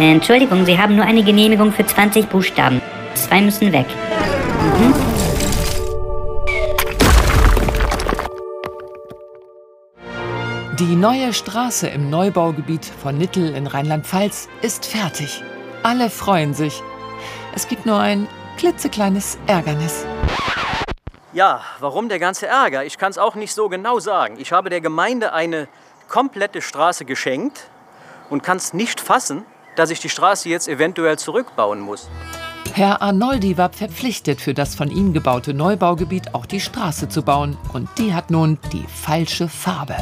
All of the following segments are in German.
Entschuldigung, Sie haben nur eine Genehmigung für 20 Buchstaben. Zwei müssen weg. Mhm. Die neue Straße im Neubaugebiet von Nittel in Rheinland-Pfalz ist fertig. Alle freuen sich. Es gibt nur ein klitzekleines Ärgernis. Ja, warum der ganze Ärger? Ich kann es auch nicht so genau sagen. Ich habe der Gemeinde eine komplette Straße geschenkt und kann es nicht fassen, dass ich die Straße jetzt eventuell zurückbauen muss. Herr Arnoldi war verpflichtet, für das von ihm gebaute Neubaugebiet auch die Straße zu bauen. Und die hat nun die falsche Farbe.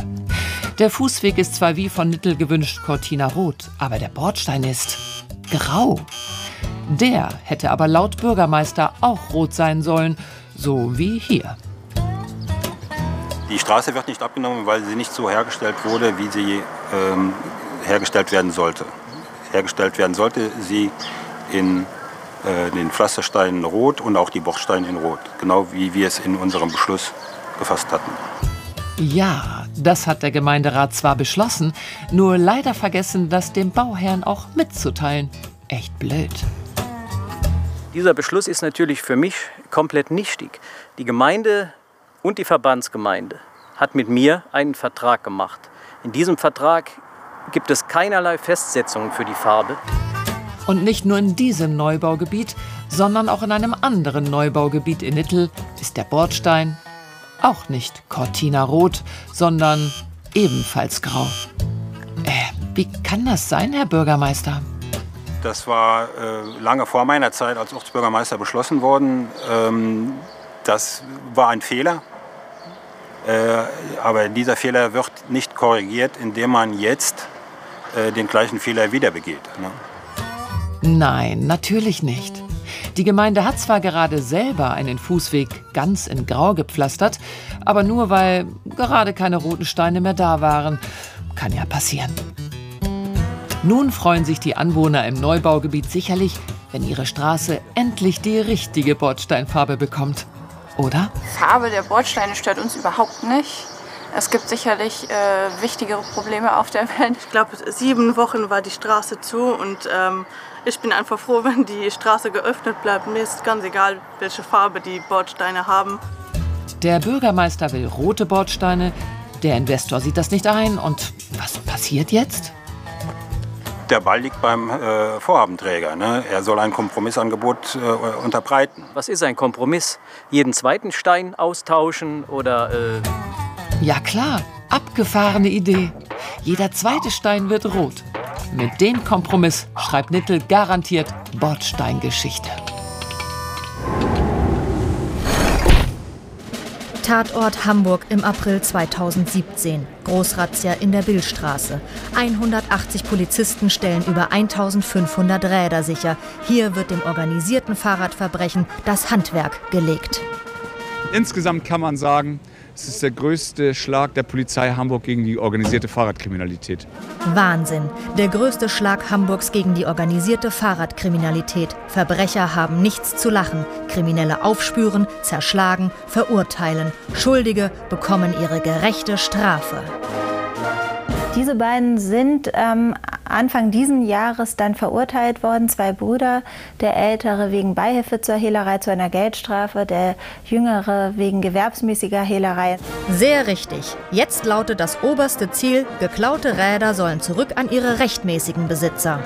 Der Fußweg ist zwar wie von Nittel gewünscht Cortina rot, aber der Bordstein ist grau. Der hätte aber laut Bürgermeister auch rot sein sollen, so wie hier. Die Straße wird nicht abgenommen, weil sie nicht so hergestellt wurde, wie sie ähm, hergestellt werden sollte. Hergestellt werden sollte sie in äh, den Pflastersteinen rot und auch die Bordsteine in rot, genau wie wir es in unserem Beschluss gefasst hatten. Ja, das hat der Gemeinderat zwar beschlossen, nur leider vergessen, das dem Bauherrn auch mitzuteilen. Echt blöd. Dieser Beschluss ist natürlich für mich komplett nichtig. Die Gemeinde und die Verbandsgemeinde hat mit mir einen Vertrag gemacht. In diesem Vertrag gibt es keinerlei Festsetzungen für die Farbe. Und nicht nur in diesem Neubaugebiet, sondern auch in einem anderen Neubaugebiet in Nittel ist der Bordstein auch nicht Cortina rot, sondern ebenfalls grau. Äh, wie kann das sein, Herr Bürgermeister? Das war äh, lange vor meiner Zeit als Ortsbürgermeister beschlossen worden. Ähm, das war ein Fehler. Äh, aber dieser Fehler wird nicht korrigiert, indem man jetzt äh, den gleichen Fehler wieder begeht. Ne? Nein, natürlich nicht. Die Gemeinde hat zwar gerade selber einen Fußweg ganz in Grau gepflastert, aber nur weil gerade keine roten Steine mehr da waren. Kann ja passieren. Nun freuen sich die Anwohner im Neubaugebiet sicherlich, wenn ihre Straße endlich die richtige Bordsteinfarbe bekommt. Oder? Farbe der Bordsteine stört uns überhaupt nicht. Es gibt sicherlich äh, wichtigere Probleme auf der Welt. Ich glaube, sieben Wochen war die Straße zu und ähm, ich bin einfach froh, wenn die Straße geöffnet bleibt. Mir ist ganz egal, welche Farbe die Bordsteine haben. Der Bürgermeister will rote Bordsteine, der Investor sieht das nicht ein. Und was passiert jetzt? Der Ball liegt beim äh, Vorhabenträger. Ne? Er soll ein Kompromissangebot äh, unterbreiten. Was ist ein Kompromiss? Jeden zweiten Stein austauschen oder... Äh ja klar, abgefahrene Idee. Jeder zweite Stein wird rot. Mit dem Kompromiss schreibt Nittel garantiert Bordsteingeschichte. Tatort Hamburg im April 2017. Großrazzia in der Billstraße. 180 Polizisten stellen über 1500 Räder sicher. Hier wird dem organisierten Fahrradverbrechen das Handwerk gelegt. Insgesamt kann man sagen, es ist der größte Schlag der Polizei Hamburg gegen die organisierte Fahrradkriminalität. Wahnsinn. Der größte Schlag Hamburgs gegen die organisierte Fahrradkriminalität. Verbrecher haben nichts zu lachen. Kriminelle aufspüren, zerschlagen, verurteilen. Schuldige bekommen ihre gerechte Strafe. Diese beiden sind ähm, Anfang diesen Jahres dann verurteilt worden, zwei Brüder. Der ältere wegen Beihilfe zur Hehlerei zu einer Geldstrafe, der jüngere wegen gewerbsmäßiger Hehlerei. Sehr richtig. Jetzt lautet das oberste Ziel, geklaute Räder sollen zurück an ihre rechtmäßigen Besitzer.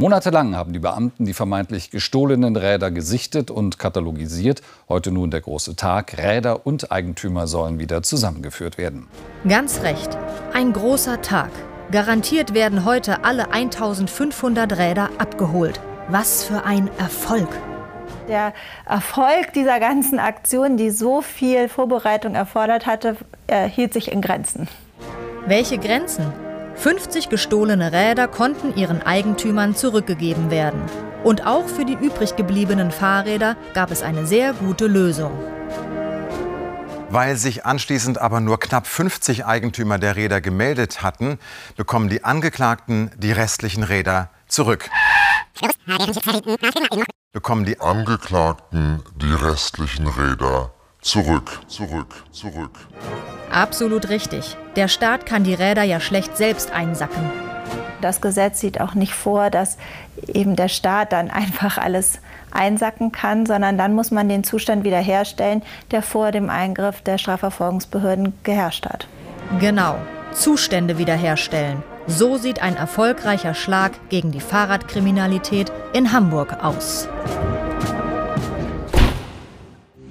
Monatelang haben die Beamten die vermeintlich gestohlenen Räder gesichtet und katalogisiert. Heute nun der große Tag. Räder und Eigentümer sollen wieder zusammengeführt werden. Ganz recht. Ein großer Tag. Garantiert werden heute alle 1500 Räder abgeholt. Was für ein Erfolg! Der Erfolg dieser ganzen Aktion, die so viel Vorbereitung erfordert hatte, hielt sich in Grenzen. Welche Grenzen? 50 gestohlene Räder konnten ihren Eigentümern zurückgegeben werden. Und auch für die übrig gebliebenen Fahrräder gab es eine sehr gute Lösung. Weil sich anschließend aber nur knapp 50 Eigentümer der Räder gemeldet hatten, bekommen die Angeklagten die restlichen Räder zurück. Bekommen die Angeklagten die restlichen Räder zurück, zurück, zurück. Absolut richtig. Der Staat kann die Räder ja schlecht selbst einsacken. Das Gesetz sieht auch nicht vor, dass eben der Staat dann einfach alles einsacken kann, sondern dann muss man den Zustand wiederherstellen, der vor dem Eingriff der Strafverfolgungsbehörden geherrscht hat. Genau, Zustände wiederherstellen. So sieht ein erfolgreicher Schlag gegen die Fahrradkriminalität in Hamburg aus.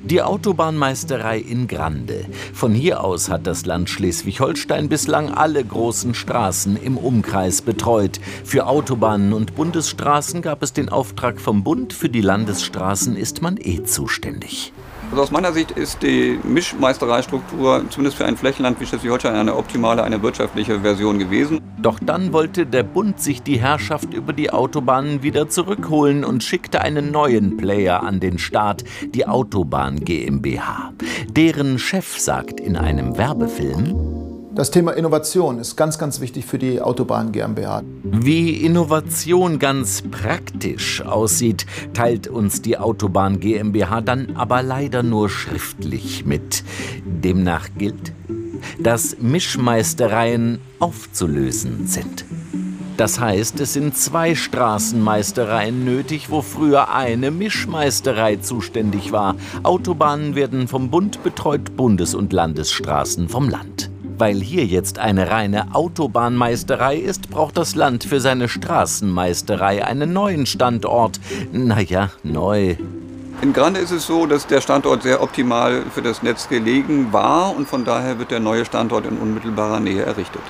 Die Autobahnmeisterei in Grande. Von hier aus hat das Land Schleswig-Holstein bislang alle großen Straßen im Umkreis betreut. Für Autobahnen und Bundesstraßen gab es den Auftrag vom Bund, für die Landesstraßen ist man eh zuständig. Also aus meiner Sicht ist die Mischmeistereistruktur zumindest für ein Flächenland wie Schleswig-Holstein eine optimale, eine wirtschaftliche Version gewesen. Doch dann wollte der Bund sich die Herrschaft über die Autobahnen wieder zurückholen und schickte einen neuen Player an den Start, die Autobahn GmbH. Deren Chef sagt in einem Werbefilm, das Thema Innovation ist ganz, ganz wichtig für die Autobahn GmbH. Wie Innovation ganz praktisch aussieht, teilt uns die Autobahn GmbH dann aber leider nur schriftlich mit. Demnach gilt, dass Mischmeistereien aufzulösen sind. Das heißt, es sind zwei Straßenmeistereien nötig, wo früher eine Mischmeisterei zuständig war. Autobahnen werden vom Bund betreut, Bundes- und Landesstraßen vom Land. Weil hier jetzt eine reine Autobahnmeisterei ist, braucht das Land für seine Straßenmeisterei einen neuen Standort. Naja, neu. In Grande ist es so, dass der Standort sehr optimal für das Netz gelegen war und von daher wird der neue Standort in unmittelbarer Nähe errichtet.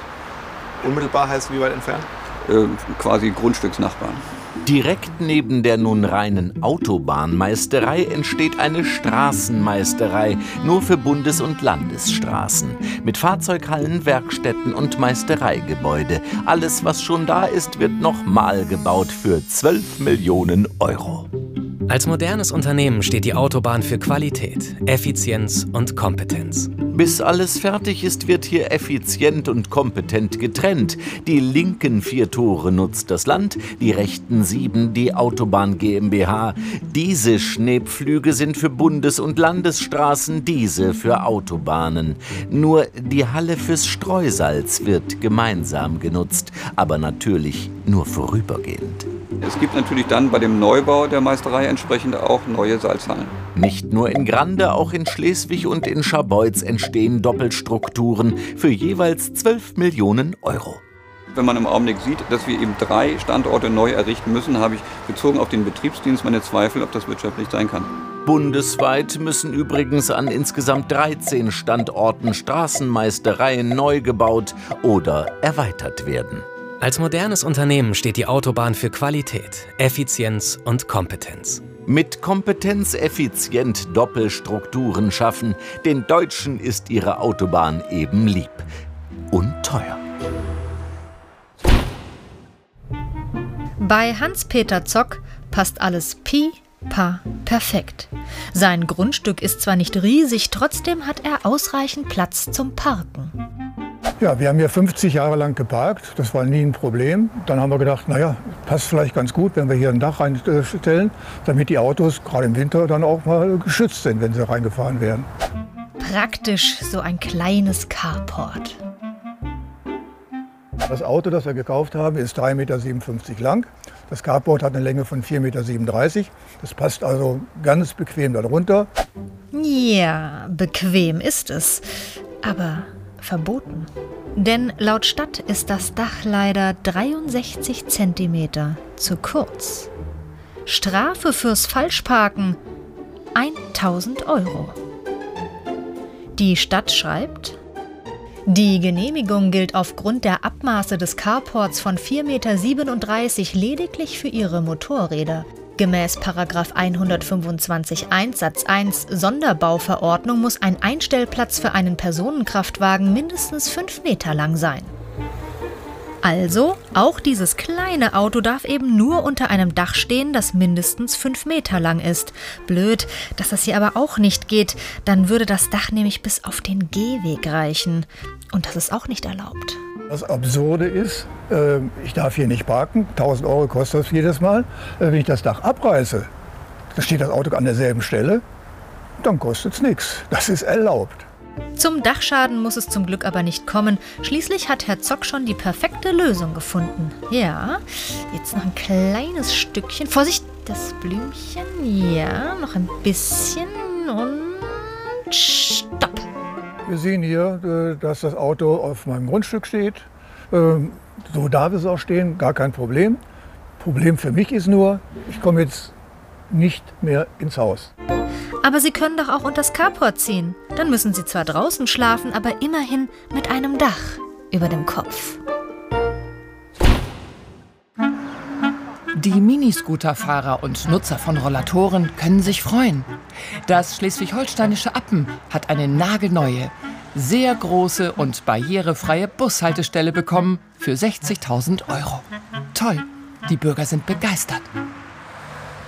Unmittelbar heißt wie weit entfernt? Äh, quasi Grundstücksnachbarn. Direkt neben der nun reinen Autobahnmeisterei entsteht eine Straßenmeisterei, nur für Bundes- und Landesstraßen. Mit Fahrzeughallen, Werkstätten und Meistereigebäude. Alles, was schon da ist, wird nochmal gebaut für 12 Millionen Euro. Als modernes Unternehmen steht die Autobahn für Qualität, Effizienz und Kompetenz. Bis alles fertig ist, wird hier effizient und kompetent getrennt. Die linken vier Tore nutzt das Land, die rechten sieben die Autobahn GmbH. Diese Schneepflüge sind für Bundes- und Landesstraßen, diese für Autobahnen. Nur die Halle fürs Streusalz wird gemeinsam genutzt, aber natürlich nur vorübergehend. Es gibt natürlich dann bei dem Neubau der Meisterei entsprechend auch neue Salzhallen. Nicht nur in Grande, auch in Schleswig und in Scharbeutz entstehen Doppelstrukturen für jeweils 12 Millionen Euro. Wenn man im Augenblick sieht, dass wir eben drei Standorte neu errichten müssen, habe ich bezogen auf den Betriebsdienst meine Zweifel, ob das wirtschaftlich sein kann. Bundesweit müssen übrigens an insgesamt 13 Standorten Straßenmeistereien neu gebaut oder erweitert werden. Als modernes Unternehmen steht die Autobahn für Qualität, Effizienz und Kompetenz. Mit Kompetenz effizient Doppelstrukturen schaffen, den Deutschen ist ihre Autobahn eben lieb und teuer. Bei Hans-Peter Zock passt alles pi, pa, perfekt. Sein Grundstück ist zwar nicht riesig, trotzdem hat er ausreichend Platz zum Parken. Ja, wir haben hier 50 Jahre lang geparkt. Das war nie ein Problem. Dann haben wir gedacht, naja, passt vielleicht ganz gut, wenn wir hier ein Dach reinstellen, damit die Autos gerade im Winter dann auch mal geschützt sind, wenn sie reingefahren werden. Praktisch so ein kleines Carport. Das Auto, das wir gekauft haben, ist 3,57 Meter lang. Das Carport hat eine Länge von 4,37 Meter. Das passt also ganz bequem darunter. Ja, bequem ist es. Aber verboten. Denn laut Stadt ist das Dach leider 63 cm zu kurz. Strafe fürs Falschparken 1000 Euro. Die Stadt schreibt, die Genehmigung gilt aufgrund der Abmaße des Carports von 4,37 Meter lediglich für ihre Motorräder. Gemäß 125.1 Satz 1 Sonderbauverordnung muss ein Einstellplatz für einen Personenkraftwagen mindestens 5 Meter lang sein. Also, auch dieses kleine Auto darf eben nur unter einem Dach stehen, das mindestens 5 Meter lang ist. Blöd, dass das hier aber auch nicht geht. Dann würde das Dach nämlich bis auf den Gehweg reichen. Und das ist auch nicht erlaubt. Das Absurde ist, äh, ich darf hier nicht parken, 1000 Euro kostet das jedes Mal. Äh, wenn ich das Dach abreiße, dann steht das Auto an derselben Stelle, dann kostet es nichts. Das ist erlaubt. Zum Dachschaden muss es zum Glück aber nicht kommen. Schließlich hat Herr Zock schon die perfekte Lösung gefunden. Ja, jetzt noch ein kleines Stückchen. Vorsicht, das Blümchen. Ja, noch ein bisschen und. Wir sehen hier, äh, dass das Auto auf meinem Grundstück steht. Ähm, so darf es auch stehen, gar kein Problem. Problem für mich ist nur, ich komme jetzt nicht mehr ins Haus. Aber Sie können doch auch unters Carport ziehen. Dann müssen Sie zwar draußen schlafen, aber immerhin mit einem Dach über dem Kopf. Die Miniscooterfahrer und Nutzer von Rollatoren können sich freuen. Das schleswig-holsteinische Appen hat eine nagelneue, sehr große und barrierefreie Bushaltestelle bekommen für 60.000 Euro. Toll, die Bürger sind begeistert.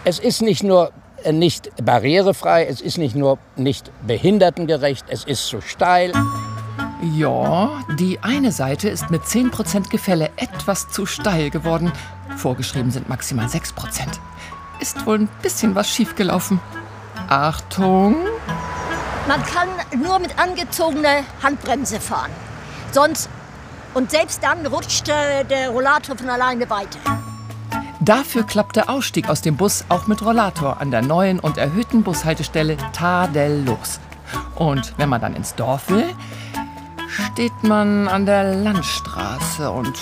Es ist nicht nur äh, nicht barrierefrei, es ist nicht nur nicht behindertengerecht, es ist zu steil. Ja, die eine Seite ist mit 10% Gefälle etwas zu steil geworden. Vorgeschrieben sind maximal 6%. Ist wohl ein bisschen was schiefgelaufen. Achtung! Man kann nur mit angezogener Handbremse fahren. Sonst, und selbst dann rutscht äh, der Rollator von alleine weiter. Dafür klappt der Ausstieg aus dem Bus auch mit Rollator an der neuen und erhöhten Bushaltestelle tadellos. Und wenn man dann ins Dorf will, steht man an der Landstraße und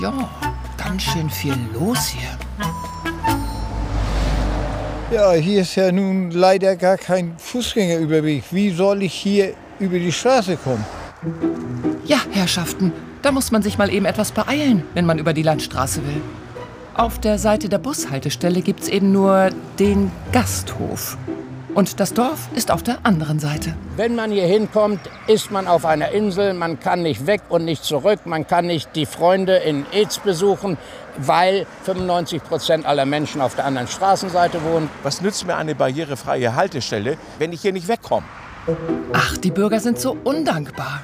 ja, ganz schön viel los hier. Ja, hier ist ja nun leider gar kein Fußgängerüberweg. Wie soll ich hier über die Straße kommen? Ja, Herrschaften, da muss man sich mal eben etwas beeilen, wenn man über die Landstraße will. Auf der Seite der Bushaltestelle gibt's eben nur den Gasthof. Und das Dorf ist auf der anderen Seite. Wenn man hier hinkommt, ist man auf einer Insel. Man kann nicht weg und nicht zurück. Man kann nicht die Freunde in Eds besuchen, weil 95 Prozent aller Menschen auf der anderen Straßenseite wohnen. Was nützt mir eine barrierefreie Haltestelle, wenn ich hier nicht wegkomme? Ach, die Bürger sind so undankbar.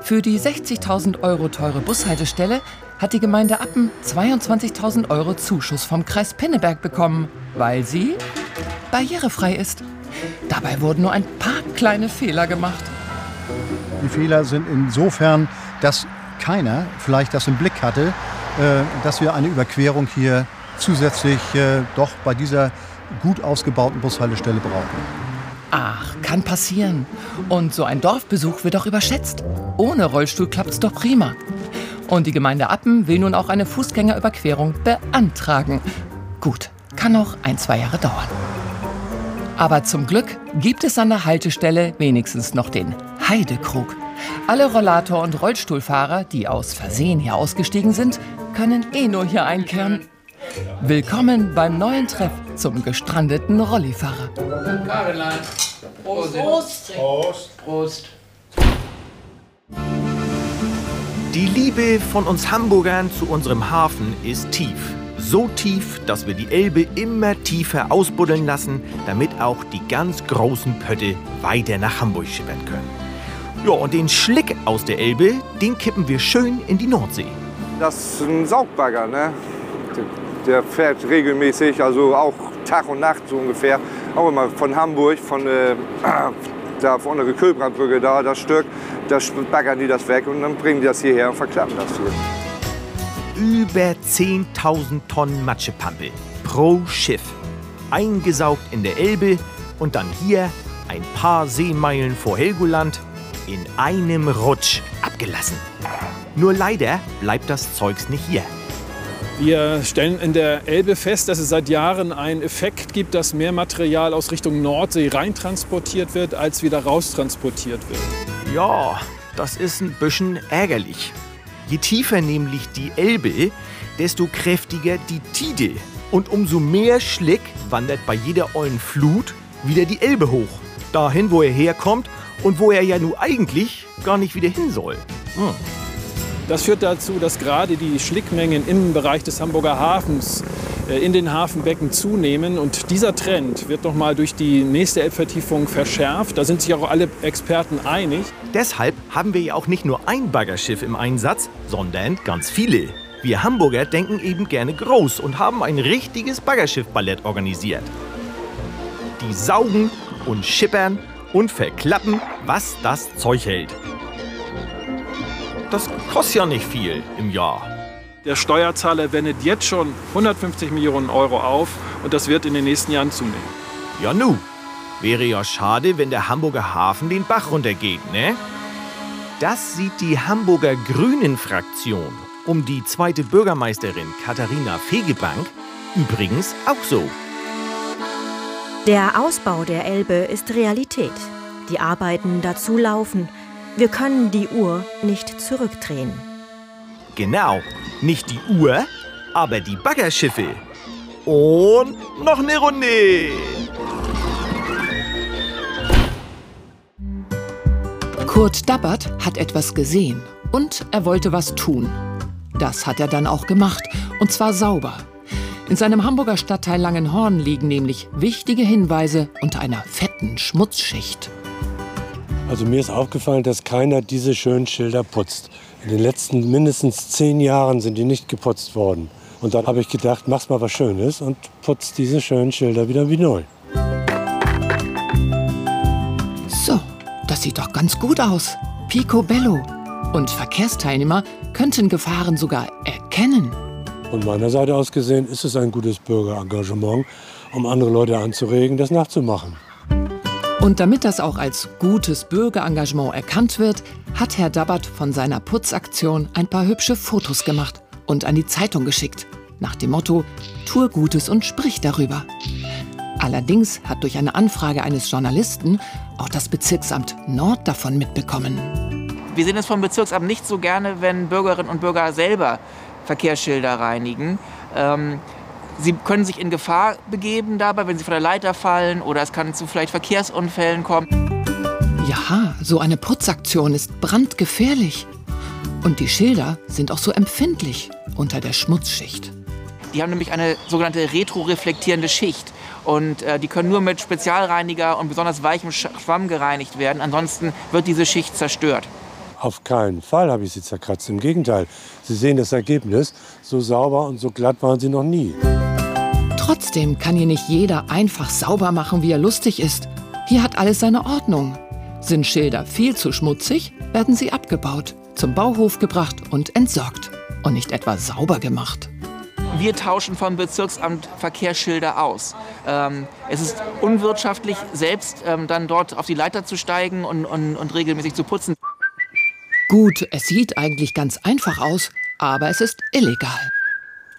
Für die 60.000 Euro teure Bushaltestelle hat die Gemeinde Appen 22.000 Euro Zuschuss vom Kreis Pinneberg bekommen, weil sie barrierefrei ist. Dabei wurden nur ein paar kleine Fehler gemacht. Die Fehler sind insofern, dass keiner vielleicht das im Blick hatte, äh, dass wir eine Überquerung hier zusätzlich äh, doch bei dieser gut ausgebauten Bushaltestelle brauchen. Ach, kann passieren. Und so ein Dorfbesuch wird auch überschätzt. Ohne Rollstuhl klappt's doch prima. Und die Gemeinde Appen will nun auch eine Fußgängerüberquerung beantragen. Gut, kann noch ein, zwei Jahre dauern. Aber zum Glück gibt es an der Haltestelle wenigstens noch den Heidekrug. Alle Rollator- und Rollstuhlfahrer, die aus Versehen hier ausgestiegen sind, können eh nur hier einkehren. Willkommen beim neuen Treff zum gestrandeten Rollifahrer. Karoline. Prost. Prost. Prost. Prost. Die Liebe von uns Hamburgern zu unserem Hafen ist tief. So tief, dass wir die Elbe immer tiefer ausbuddeln lassen, damit auch die ganz großen Pötte weiter nach Hamburg schippern können. Ja, und den Schlick aus der Elbe, den kippen wir schön in die Nordsee. Das ist ein Saugbagger, ne? Der fährt regelmäßig, also auch Tag und Nacht so ungefähr. Auch immer von Hamburg, von äh, da von der Kühlbrandbrücke da, das Stück, da baggern die das weg und dann bringen die das hierher und verklappen das hier über 10.000 Tonnen Matschepampe pro Schiff. Eingesaugt in der Elbe und dann hier ein paar Seemeilen vor Helgoland in einem Rutsch abgelassen. Nur leider bleibt das Zeugs nicht hier. Wir stellen in der Elbe fest, dass es seit Jahren einen Effekt gibt, dass mehr Material aus Richtung Nordsee reintransportiert wird, als wieder raustransportiert wird. Ja, das ist ein bisschen ärgerlich. Je tiefer nämlich die Elbe, desto kräftiger die Tide. Und umso mehr Schlick wandert bei jeder ollen Flut wieder die Elbe hoch. Dahin, wo er herkommt und wo er ja nun eigentlich gar nicht wieder hin soll. Hm. Das führt dazu, dass gerade die Schlickmengen im Bereich des Hamburger Hafens in den Hafenbecken zunehmen. Und dieser Trend wird noch mal durch die nächste Elbvertiefung verschärft. Da sind sich auch alle Experten einig. Deshalb haben wir ja auch nicht nur ein Baggerschiff im Einsatz, sondern ganz viele. Wir Hamburger denken eben gerne groß und haben ein richtiges Baggerschiff-Ballett organisiert. Die saugen und schippern und verklappen, was das Zeug hält. Das kostet ja nicht viel im Jahr. Der Steuerzahler wendet jetzt schon 150 Millionen Euro auf und das wird in den nächsten Jahren zunehmen. Ja nu, wäre ja schade, wenn der Hamburger Hafen den Bach runtergeht, ne? Das sieht die Hamburger Grünen-Fraktion um die zweite Bürgermeisterin Katharina Fegebank übrigens auch so. Der Ausbau der Elbe ist Realität. Die Arbeiten dazu laufen. Wir können die Uhr nicht zurückdrehen. Genau, nicht die Uhr, aber die Baggerschiffe. Und noch eine Runde. Kurt Dabbert hat etwas gesehen und er wollte was tun. Das hat er dann auch gemacht, und zwar sauber. In seinem Hamburger Stadtteil Langenhorn liegen nämlich wichtige Hinweise unter einer fetten Schmutzschicht. Also mir ist aufgefallen, dass keiner diese schönen Schilder putzt. In den letzten mindestens zehn Jahren sind die nicht geputzt worden. Und dann habe ich gedacht, mach's mal was Schönes und putz diese schönen Schilder wieder wie neu. So, das sieht doch ganz gut aus. Picobello. Und Verkehrsteilnehmer könnten Gefahren sogar erkennen. Von meiner Seite aus gesehen ist es ein gutes Bürgerengagement, um andere Leute anzuregen, das nachzumachen. Und damit das auch als gutes Bürgerengagement erkannt wird, hat Herr Dabbert von seiner Putzaktion ein paar hübsche Fotos gemacht und an die Zeitung geschickt. Nach dem Motto, tue Gutes und sprich darüber. Allerdings hat durch eine Anfrage eines Journalisten auch das Bezirksamt Nord davon mitbekommen. Wir sehen es vom Bezirksamt nicht so gerne, wenn Bürgerinnen und Bürger selber Verkehrsschilder reinigen. Ähm, sie können sich in Gefahr begeben dabei, wenn sie von der Leiter fallen oder es kann zu vielleicht Verkehrsunfällen kommen. Ja, so eine Putzaktion ist brandgefährlich. Und die Schilder sind auch so empfindlich unter der Schmutzschicht. Die haben nämlich eine sogenannte retroreflektierende Schicht. Und äh, die können nur mit Spezialreiniger und besonders weichem Schwamm gereinigt werden. Ansonsten wird diese Schicht zerstört. Auf keinen Fall habe ich sie zerkratzt. Im Gegenteil, Sie sehen das Ergebnis. So sauber und so glatt waren sie noch nie. Trotzdem kann hier nicht jeder einfach sauber machen, wie er lustig ist. Hier hat alles seine Ordnung. Sind Schilder viel zu schmutzig, werden sie abgebaut, zum Bauhof gebracht und entsorgt. Und nicht etwa sauber gemacht. Wir tauschen vom Bezirksamt Verkehrsschilder aus. Ähm, es ist unwirtschaftlich, selbst ähm, dann dort auf die Leiter zu steigen und, und, und regelmäßig zu putzen. Gut, es sieht eigentlich ganz einfach aus, aber es ist illegal.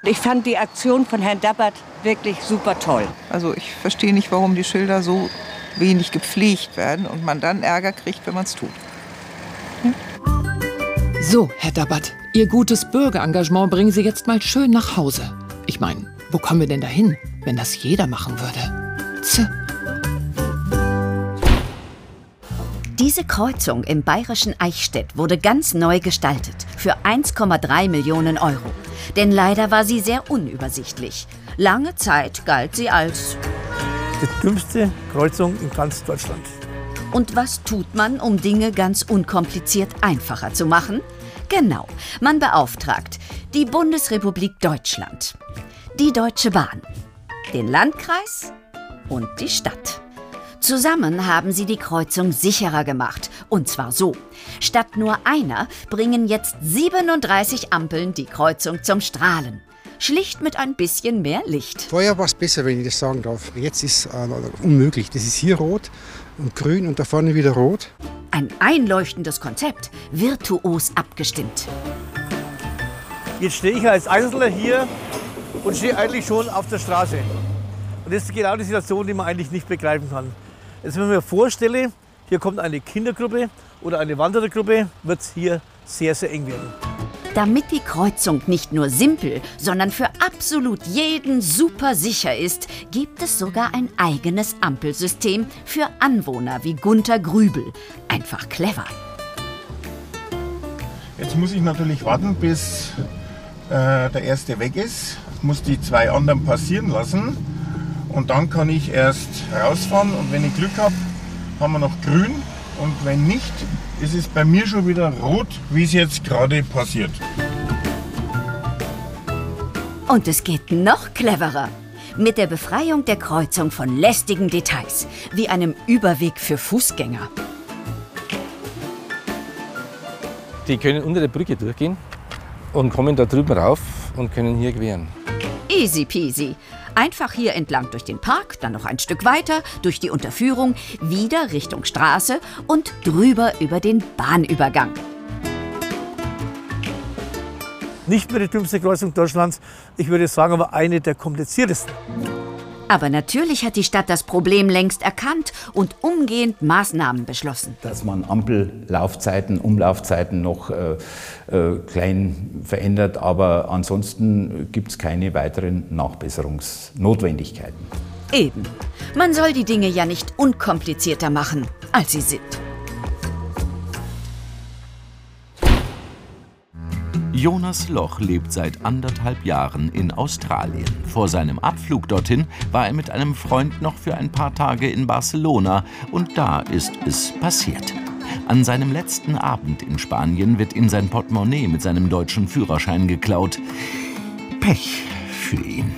Ich fand die Aktion von Herrn Dabbert wirklich super toll. Also ich verstehe nicht, warum die Schilder so wenig gepflegt werden und man dann Ärger kriegt, wenn man es tut. Hm? So, Herr Dabbert, Ihr gutes Bürgerengagement bringen Sie jetzt mal schön nach Hause. Ich meine, wo kommen wir denn dahin, wenn das jeder machen würde? Tse. Diese Kreuzung im bayerischen Eichstätt wurde ganz neu gestaltet für 1,3 Millionen Euro. Denn leider war sie sehr unübersichtlich. Lange Zeit galt sie als die dümmste Kreuzung in ganz Deutschland. Und was tut man, um Dinge ganz unkompliziert einfacher zu machen? Genau, man beauftragt die Bundesrepublik Deutschland, die Deutsche Bahn, den Landkreis und die Stadt. Zusammen haben sie die Kreuzung sicherer gemacht. Und zwar so. Statt nur einer bringen jetzt 37 Ampeln die Kreuzung zum Strahlen. Schlicht mit ein bisschen mehr Licht. Vorher war es besser, wenn ich das sagen darf. Jetzt ist es äh, unmöglich. Das ist hier rot und grün und da vorne wieder rot. Ein einleuchtendes Konzept, virtuos abgestimmt. Jetzt stehe ich als Einzelner hier und stehe eigentlich schon auf der Straße. Und das ist genau die Situation, die man eigentlich nicht begreifen kann. Jetzt, wenn ich mir vorstelle, hier kommt eine Kindergruppe oder eine Wanderergruppe, wird es hier sehr, sehr eng werden. Damit die Kreuzung nicht nur simpel, sondern für absolut jeden super sicher ist, gibt es sogar ein eigenes Ampelsystem für Anwohner wie Gunther Grübel. Einfach clever. Jetzt muss ich natürlich warten, bis äh, der erste weg ist. Ich muss die zwei anderen passieren lassen und dann kann ich erst rausfahren und wenn ich Glück habe, haben wir noch grün und wenn nicht, ist es bei mir schon wieder rot, wie es jetzt gerade passiert. Und es geht noch cleverer. Mit der Befreiung der Kreuzung von lästigen Details, wie einem Überweg für Fußgänger. Die können unter der Brücke durchgehen und kommen da drüben rauf und können hier queren. Easy peasy. Einfach hier entlang durch den Park, dann noch ein Stück weiter, durch die Unterführung, wieder Richtung Straße und drüber über den Bahnübergang. Nicht mehr die dümmste Kreuzung Deutschlands, ich würde sagen aber eine der kompliziertesten. Aber natürlich hat die Stadt das Problem längst erkannt und umgehend Maßnahmen beschlossen. Dass man Ampellaufzeiten, Umlaufzeiten noch äh, äh, klein verändert, aber ansonsten gibt es keine weiteren Nachbesserungsnotwendigkeiten. Eben. Man soll die Dinge ja nicht unkomplizierter machen, als sie sind. Jonas Loch lebt seit anderthalb Jahren in Australien. Vor seinem Abflug dorthin war er mit einem Freund noch für ein paar Tage in Barcelona und da ist es passiert. An seinem letzten Abend in Spanien wird ihm sein Portemonnaie mit seinem deutschen Führerschein geklaut. Pech für ihn.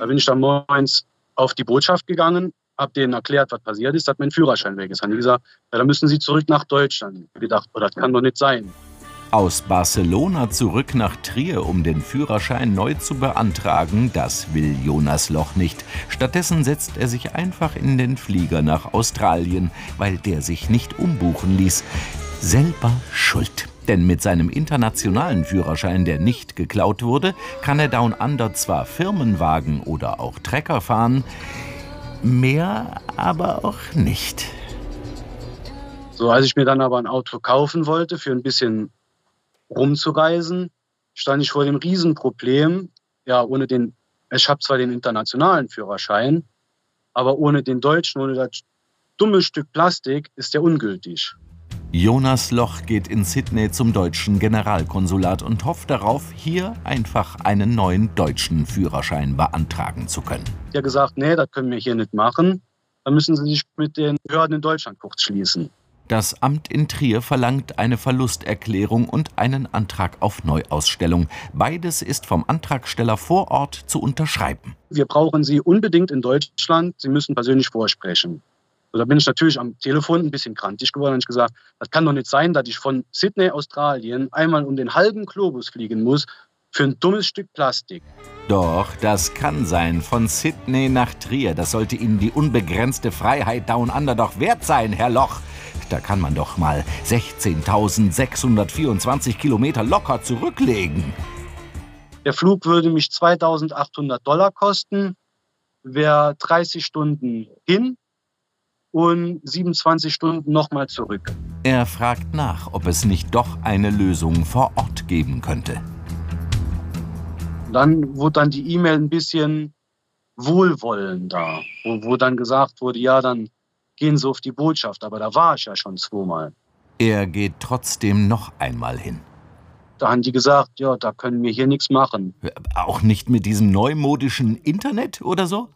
Da bin ich dann morgens auf die Botschaft gegangen, habe denen erklärt, was passiert ist, hat mein Führerschein weg ist. Haben die gesagt, ja, dann müssen Sie zurück nach Deutschland. Ich gedacht, oh, das kann doch nicht sein. Aus Barcelona zurück nach Trier, um den Führerschein neu zu beantragen, das will Jonas Loch nicht. Stattdessen setzt er sich einfach in den Flieger nach Australien, weil der sich nicht umbuchen ließ. Selber schuld. Denn mit seinem internationalen Führerschein, der nicht geklaut wurde, kann er Down Under zwar Firmenwagen oder auch Trecker fahren, mehr aber auch nicht. So, als ich mir dann aber ein Auto kaufen wollte für ein bisschen rumzureisen, stand ich vor dem Riesenproblem, ja, ohne den, ich habe zwar den internationalen Führerschein, aber ohne den deutschen, ohne das dumme Stück Plastik ist der ungültig. Jonas Loch geht in Sydney zum deutschen Generalkonsulat und hofft darauf, hier einfach einen neuen deutschen Führerschein beantragen zu können. Der hat gesagt, nee, das können wir hier nicht machen. Da müssen Sie sich mit den Behörden in Deutschland kurz schließen. Das Amt in Trier verlangt eine Verlusterklärung und einen Antrag auf Neuausstellung. Beides ist vom Antragsteller vor Ort zu unterschreiben. Wir brauchen Sie unbedingt in Deutschland. Sie müssen persönlich vorsprechen. da bin ich natürlich am Telefon ein bisschen krantig geworden und ich gesagt, das kann doch nicht sein, dass ich von Sydney, Australien, einmal um den halben Globus fliegen muss für ein dummes Stück Plastik. Doch, das kann sein. Von Sydney nach Trier. Das sollte Ihnen die unbegrenzte Freiheit Down Under doch wert sein, Herr Loch. Da kann man doch mal 16.624 Kilometer locker zurücklegen. Der Flug würde mich 2800 Dollar kosten, wäre 30 Stunden hin und 27 Stunden nochmal zurück. Er fragt nach, ob es nicht doch eine Lösung vor Ort geben könnte. Dann wurde dann die E-Mail ein bisschen wohlwollender, wo, wo dann gesagt wurde, ja, dann gehen Sie auf die Botschaft. Aber da war ich ja schon zweimal. Er geht trotzdem noch einmal hin. Da haben die gesagt, ja, da können wir hier nichts machen. Auch nicht mit diesem neumodischen Internet oder so?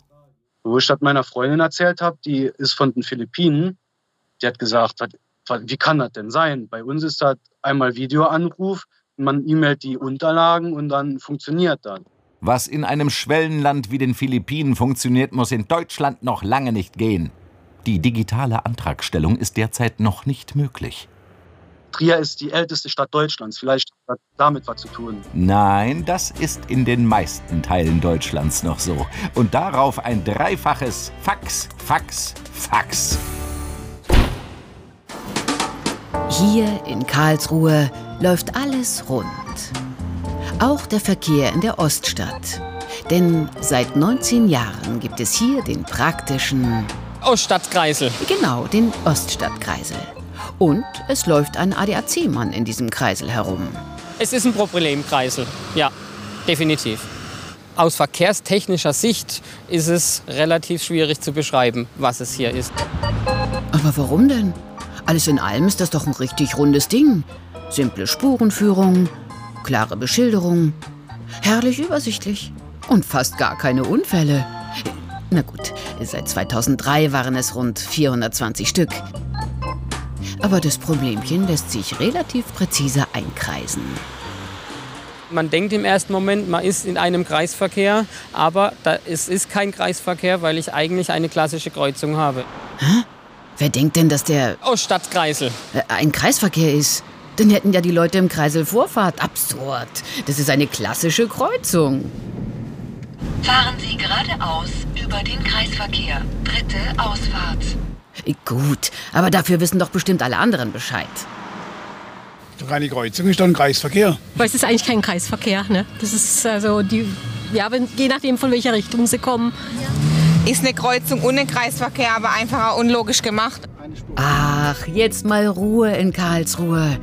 Wo ich das meiner Freundin erzählt habe, die ist von den Philippinen, die hat gesagt, wie kann das denn sein? Bei uns ist das einmal Videoanruf, man e-mailt die Unterlagen und dann funktioniert das. Was in einem Schwellenland wie den Philippinen funktioniert, muss in Deutschland noch lange nicht gehen. Die digitale Antragstellung ist derzeit noch nicht möglich. Trier ist die älteste Stadt Deutschlands. Vielleicht hat damit was zu tun. Nein, das ist in den meisten Teilen Deutschlands noch so. Und darauf ein dreifaches Fax, Fax, Fax. Hier in Karlsruhe läuft alles rund. Auch der Verkehr in der Oststadt. Denn seit 19 Jahren gibt es hier den praktischen Oststadtkreisel. Genau, den Oststadtkreisel. Und es läuft ein ADAC-Mann in diesem Kreisel herum. Es ist ein Problemkreisel, ja, definitiv. Aus verkehrstechnischer Sicht ist es relativ schwierig zu beschreiben, was es hier ist. Aber warum denn? Alles in allem ist das doch ein richtig rundes Ding. Simple Spurenführung, klare Beschilderung, herrlich übersichtlich und fast gar keine Unfälle. Na gut, seit 2003 waren es rund 420 Stück. Aber das Problemchen lässt sich relativ präzise einkreisen. Man denkt im ersten Moment, man ist in einem Kreisverkehr, aber da, es ist kein Kreisverkehr, weil ich eigentlich eine klassische Kreuzung habe. Hä? Wer denkt denn, dass der Oh, Stadtkreisel. äh, ein Kreisverkehr ist? Dann hätten ja die Leute im Kreisel Vorfahrt. Absurd. Das ist eine klassische Kreuzung. Fahren Sie geradeaus über den Kreisverkehr. Dritte Ausfahrt. Äh, Gut, aber dafür wissen doch bestimmt alle anderen Bescheid. Doch eine Kreuzung ist doch ein Kreisverkehr. Weil es ist eigentlich kein Kreisverkehr. Ne? Das ist also die, ja, wenn, je nachdem von welcher Richtung sie kommen. Ist eine Kreuzung ohne Kreisverkehr, aber einfach unlogisch gemacht. Ach, jetzt mal Ruhe in Karlsruhe.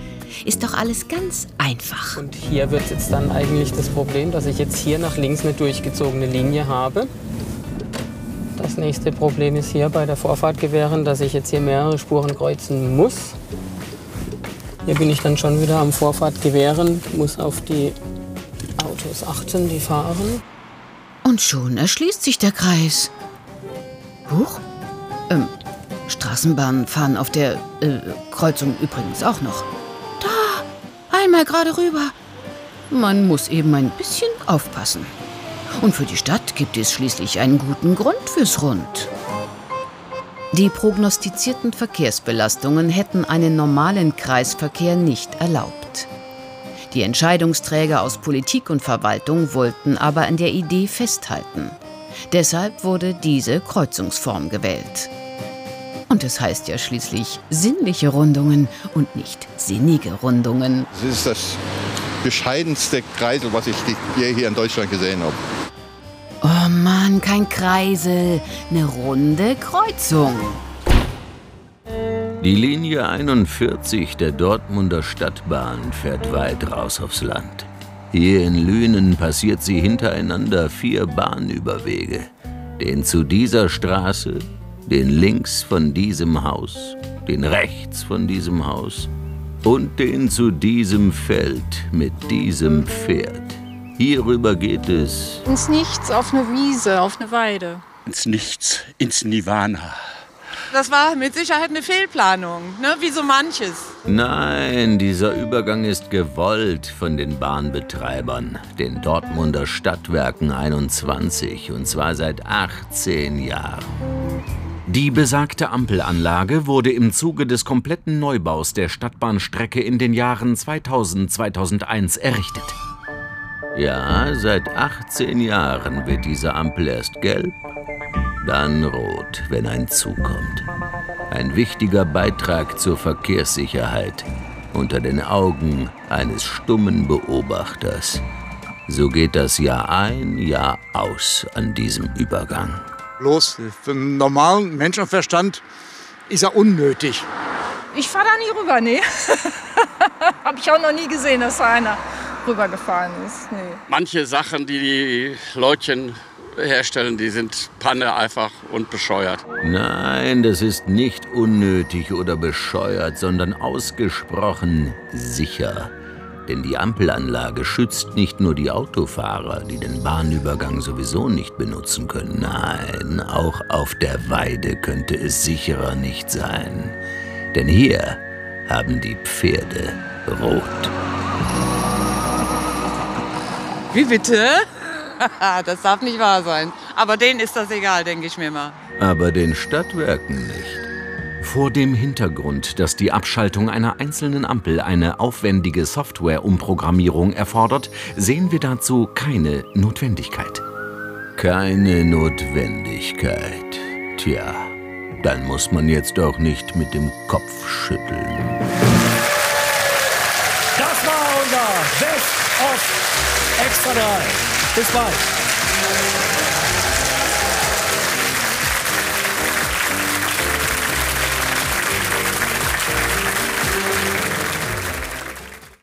Ist doch alles ganz einfach. Und hier wird jetzt dann eigentlich das Problem, dass ich jetzt hier nach links eine durchgezogene Linie habe. Das nächste Problem ist hier bei der Vorfahrt gewähren, dass ich jetzt hier mehrere Spuren kreuzen muss. Hier bin ich dann schon wieder am Vorfahrt gewähren, muss auf die Autos achten, die fahren. Und schon erschließt sich der Kreis. Huch. Ähm, Straßenbahnen fahren auf der äh, Kreuzung übrigens auch noch. Da, einmal gerade rüber. Man muss eben ein bisschen aufpassen. Und für die Stadt gibt es schließlich einen guten Grund fürs Rund. Die prognostizierten Verkehrsbelastungen hätten einen normalen Kreisverkehr nicht erlaubt. Die Entscheidungsträger aus Politik und Verwaltung wollten aber an der Idee festhalten. Deshalb wurde diese Kreuzungsform gewählt. Und es heißt ja schließlich sinnliche Rundungen und nicht sinnige Rundungen. Das ist das bescheidenste Kreisel, was ich je hier in Deutschland gesehen habe. Oh Mann, kein Kreisel, eine runde Kreuzung. Die Linie 41 der Dortmunder Stadtbahn fährt weit raus aufs Land. Hier in Lünen passiert sie hintereinander vier Bahnüberwege. Den zu dieser Straße, den links von diesem Haus, den rechts von diesem Haus und den zu diesem Feld mit diesem Pferd. Hierüber geht es Ins Nichts, auf eine Wiese, auf eine Weide. Ins Nichts, ins Nirvana. Das war mit Sicherheit eine Fehlplanung, ne? wie so manches. Nein, dieser Übergang ist gewollt von den Bahnbetreibern, den Dortmunder Stadtwerken 21, und zwar seit 18 Jahren. Die besagte Ampelanlage wurde im Zuge des kompletten Neubaus der Stadtbahnstrecke in den Jahren 2000-2001 errichtet. Ja, seit 18 Jahren wird diese Ampel erst gelb, dann rot, wenn ein Zug kommt. Ein wichtiger Beitrag zur Verkehrssicherheit unter den Augen eines stummen Beobachters. So geht das Jahr ein, Jahr aus an diesem Übergang. Bloß für einen normalen Menschenverstand ist er unnötig. Ich fahre da nie rüber, nee. Habe ich auch noch nie gesehen, dass da einer rübergefahren ist. Nee. Manche Sachen, die die Leutchen herstellen, die sind Panne einfach und bescheuert. Nein, das ist nicht unnötig oder bescheuert, sondern ausgesprochen sicher. Denn die Ampelanlage schützt nicht nur die Autofahrer, die den Bahnübergang sowieso nicht benutzen können. Nein, auch auf der Weide könnte es sicherer nicht sein. Denn hier haben die Pferde rot. Wie bitte? das darf nicht wahr sein. Aber denen ist das egal, denke ich mir mal. aber den Stadtwerken nicht. Vor dem Hintergrund, dass die Abschaltung einer einzelnen Ampel eine aufwendige Software-Umprogrammierung erfordert, sehen wir dazu keine Notwendigkeit. Keine Notwendigkeit. Tja, dann muss man jetzt auch nicht mit dem Kopf schütteln. Das war unser Best of Extra 3. Bis bald.